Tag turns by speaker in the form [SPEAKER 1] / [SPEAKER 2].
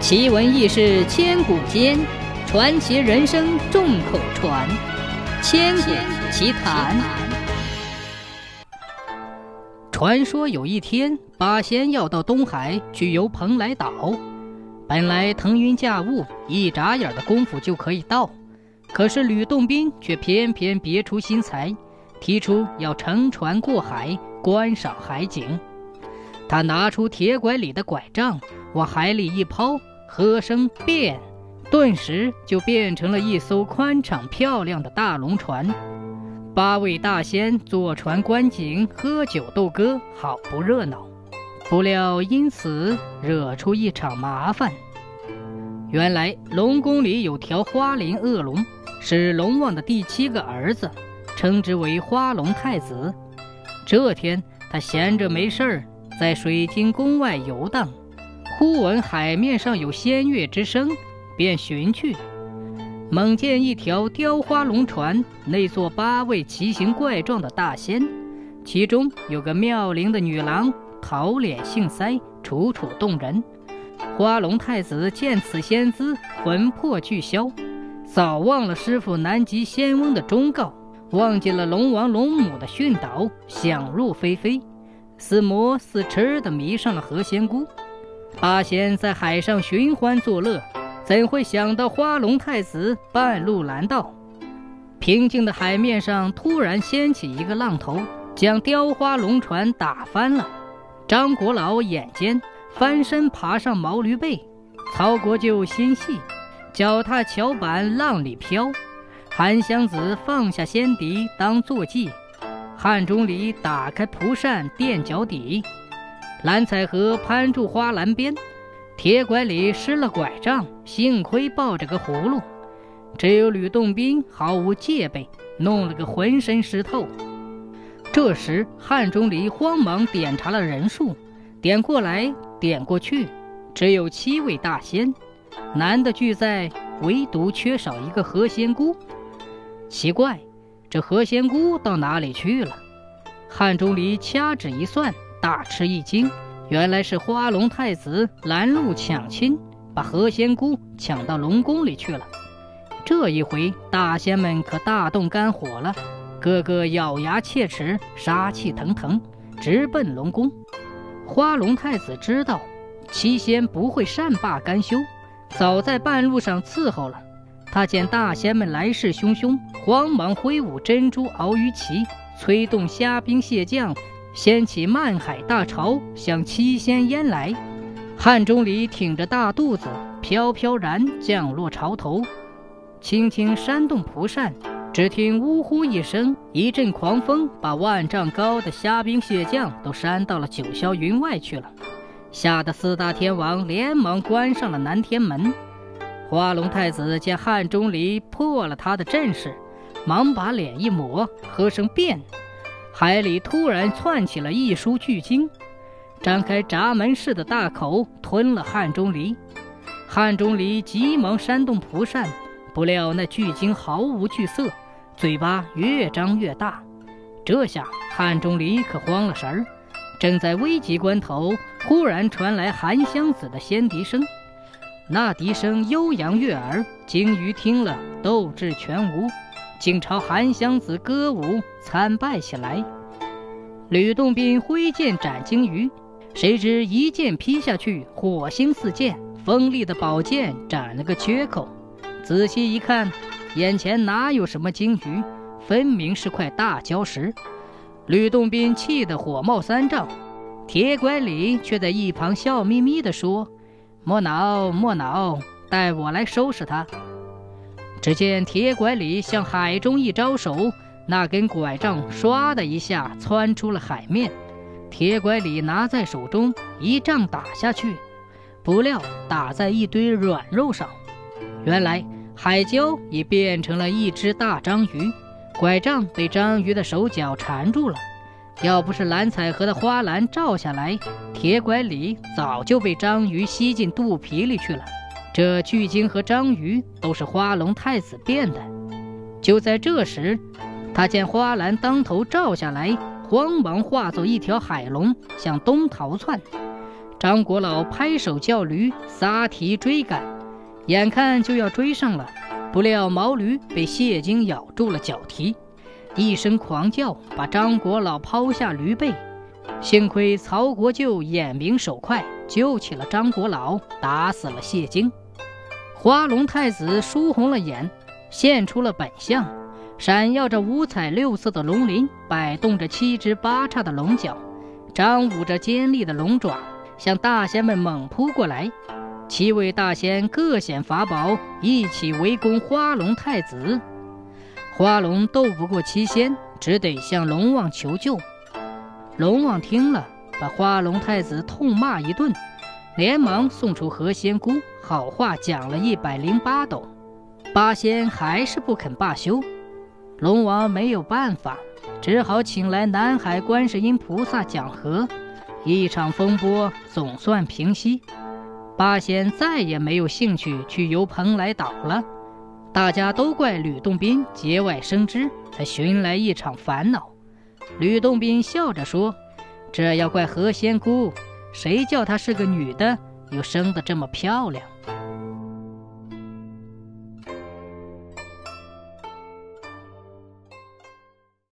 [SPEAKER 1] 奇闻异事千古间，传奇人生众口传。千古奇谈。传说有一天，八仙要到东海去游蓬莱岛，本来腾云驾雾，一眨眼的功夫就可以到，可是吕洞宾却偏偏别出心裁，提出要乘船过海，观赏海景。他拿出铁拐李的拐杖，往海里一抛，喝声变，顿时就变成了一艘宽敞漂亮的大龙船。八位大仙坐船观景、喝酒斗歌，好不热闹。不料因此惹出一场麻烦。原来龙宫里有条花鳞恶龙，是龙王的第七个儿子，称之为花龙太子。这天他闲着没事儿。在水晶宫外游荡，忽闻海面上有仙乐之声，便寻去。猛见一条雕花龙船，内坐八位奇形怪状的大仙，其中有个妙龄的女郎，桃脸杏腮，楚楚动人。花龙太子见此仙姿，魂魄俱消，早忘了师傅南极仙翁的忠告，忘记了龙王龙母的训导，想入非非。似魔似痴的迷上了何仙姑，八仙在海上寻欢作乐，怎会想到花龙太子半路拦道？平静的海面上突然掀起一个浪头，将雕花龙船打翻了。张国老眼尖，翻身爬上毛驴背；曹国舅心细，脚踏桥板浪里飘；韩湘子放下仙笛当坐骑。汉钟离打开蒲扇垫脚底，蓝采和攀住花篮边，铁拐李失了拐杖，幸亏抱着个葫芦，只有吕洞宾毫无戒备，弄了个浑身湿透。这时汉钟离慌忙点查了人数，点过来点过去，只有七位大仙，男的俱在，唯独缺少一个何仙姑。奇怪。这何仙姑到哪里去了？汉钟离掐指一算，大吃一惊，原来是花龙太子拦路抢亲，把何仙姑抢到龙宫里去了。这一回，大仙们可大动肝火了，个个咬牙切齿，杀气腾腾，直奔龙宫。花龙太子知道七仙不会善罢甘休，早在半路上伺候了。他见大仙们来势汹汹，慌忙挥舞珍珠鳌鱼旗，催动虾兵蟹将，掀起漫海大潮，向七仙淹来。汉钟离挺着大肚子，飘飘然降落潮头，轻轻扇动蒲扇，只听呜呼一声，一阵狂风把万丈高的虾兵蟹将都扇到了九霄云外去了，吓得四大天王连忙关上了南天门。花龙太子见汉钟离破了他的阵势，忙把脸一抹，喝声变，海里突然窜起了一束巨鲸，张开闸门似的大口吞了汉钟离。汉钟离急忙扇动蒲扇，不料那巨鲸毫无惧色，嘴巴越张越大。这下汉钟离可慌了神儿，正在危急关头，忽然传来韩湘子的仙笛声。那笛声悠扬悦耳，鲸鱼听了斗志全无，竟朝韩湘子歌舞参拜起来。吕洞宾挥剑斩鲸鱼，谁知一剑劈下去，火星四溅，锋利的宝剑斩了个缺口。仔细一看，眼前哪有什么鲸鱼，分明是块大礁石。吕洞宾气得火冒三丈，铁拐李却在一旁笑眯眯地说。莫恼莫恼，待我来收拾他。只见铁拐李向海中一招手，那根拐杖唰的一下窜出了海面。铁拐李拿在手中，一杖打下去，不料打在一堆软肉上。原来海礁已变成了一只大章鱼，拐杖被章鱼的手脚缠住了。要不是蓝采和的花篮照下来，铁拐李早就被章鱼吸进肚皮里去了。这巨鲸和章鱼都是花龙太子变的。就在这时，他见花篮当头照下来，慌忙化作一条海龙向东逃窜。张国老拍手叫驴，撒蹄追赶，眼看就要追上了，不料毛驴被蟹精咬住了脚蹄，一声狂叫，把张国老抛下驴背。幸亏曹国舅眼明手快，救起了张国老，打死了谢精。花龙太子输红了眼，现出了本相，闪耀着五彩六色的龙鳞，摆动着七只八叉的龙角，张舞着尖利的龙爪。向大仙们猛扑过来，七位大仙各显法宝，一起围攻花龙太子。花龙斗不过七仙，只得向龙王求救。龙王听了，把花龙太子痛骂一顿，连忙送出何仙姑，好话讲了一百零八斗。八仙还是不肯罢休，龙王没有办法，只好请来南海观世音菩萨讲和。一场风波总算平息，八仙再也没有兴趣去游蓬莱岛了。大家都怪吕洞宾节外生枝，才寻来一场烦恼。吕洞宾笑着说：“这要怪何仙姑，谁叫她是个女的，又生得这么漂亮。”